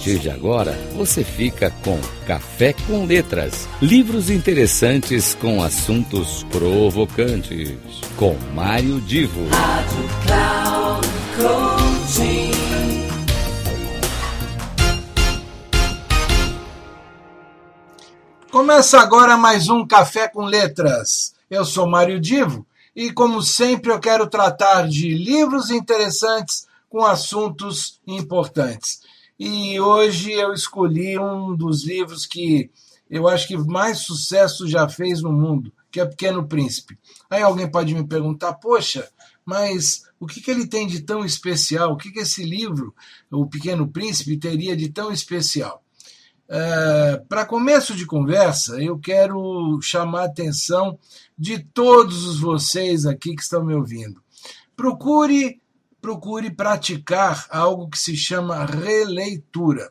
partir de agora, você fica com Café com Letras, livros interessantes com assuntos provocantes, com Mário Divo. Rádio Cloud Coaching. Começa agora mais um Café com Letras. Eu sou Mário Divo e, como sempre, eu quero tratar de livros interessantes com assuntos importantes. E hoje eu escolhi um dos livros que eu acho que mais sucesso já fez no mundo, que é Pequeno Príncipe. Aí alguém pode me perguntar, poxa, mas o que, que ele tem de tão especial? O que, que esse livro, O Pequeno Príncipe, teria de tão especial? É, Para começo de conversa, eu quero chamar a atenção de todos vocês aqui que estão me ouvindo. Procure procure praticar algo que se chama releitura.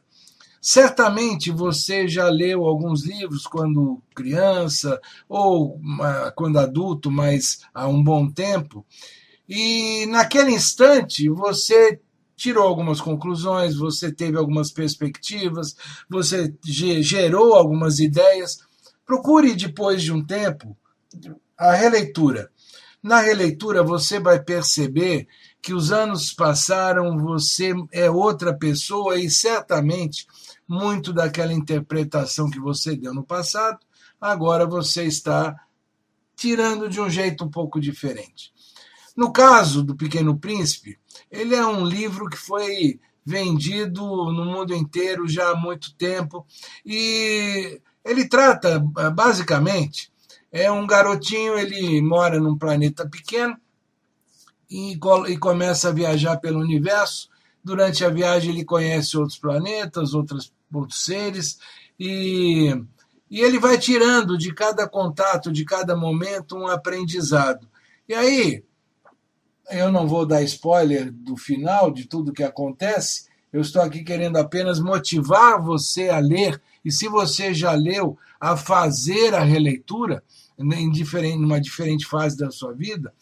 Certamente você já leu alguns livros quando criança ou quando adulto, mas há um bom tempo, e naquele instante você tirou algumas conclusões, você teve algumas perspectivas, você gerou algumas ideias. Procure depois de um tempo a releitura. Na releitura você vai perceber que os anos passaram, você é outra pessoa e certamente muito daquela interpretação que você deu no passado, agora você está tirando de um jeito um pouco diferente. No caso do Pequeno Príncipe, ele é um livro que foi vendido no mundo inteiro já há muito tempo e ele trata basicamente é um garotinho, ele mora num planeta pequeno e, e começa a viajar pelo universo. Durante a viagem, ele conhece outros planetas, outros, outros seres, e, e ele vai tirando de cada contato, de cada momento, um aprendizado. E aí, eu não vou dar spoiler do final, de tudo que acontece, eu estou aqui querendo apenas motivar você a ler, e se você já leu, a fazer a releitura, em diferente, numa diferente fase da sua vida,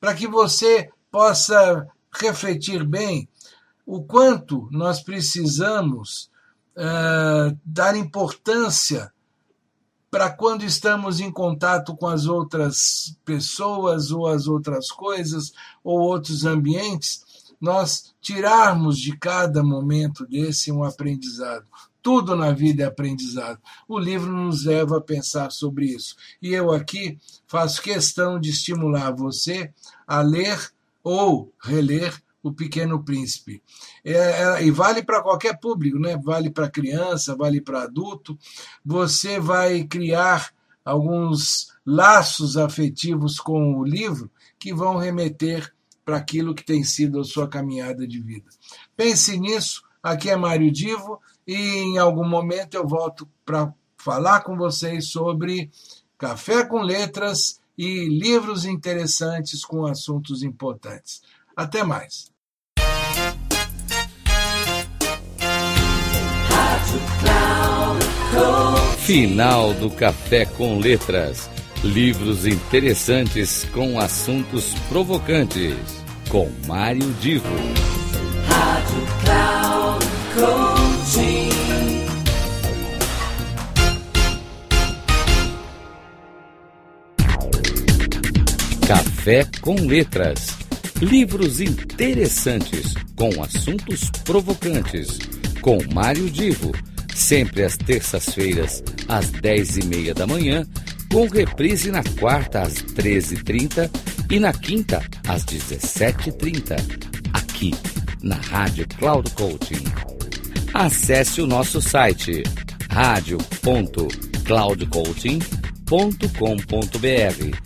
para que você possa refletir bem o quanto nós precisamos uh, dar importância para quando estamos em contato com as outras pessoas ou as outras coisas ou outros ambientes, nós tirarmos de cada momento desse um aprendizado. Tudo na vida é aprendizado. O livro nos leva a pensar sobre isso. E eu aqui faço questão de estimular você a ler ou reler O Pequeno Príncipe. É, é, e vale para qualquer público, né? vale para criança, vale para adulto. Você vai criar alguns laços afetivos com o livro que vão remeter para aquilo que tem sido a sua caminhada de vida. Pense nisso. Aqui é Mário Divo e em algum momento eu volto para falar com vocês sobre Café com Letras e livros interessantes com assuntos importantes. Até mais. Final do Café com Letras. Livros interessantes com assuntos provocantes. Com Mário Divo. Rádio Cloud Coaching. Café com Letras. Livros interessantes com assuntos provocantes. Com Mário Divo. Sempre às terças-feiras, às dez e meia da manhã, com reprise na quarta às treze e trinta na quinta às dezessete e trinta, aqui na Rádio Cloud Coaching. Acesse o nosso site radio.cloudcoaching.com.br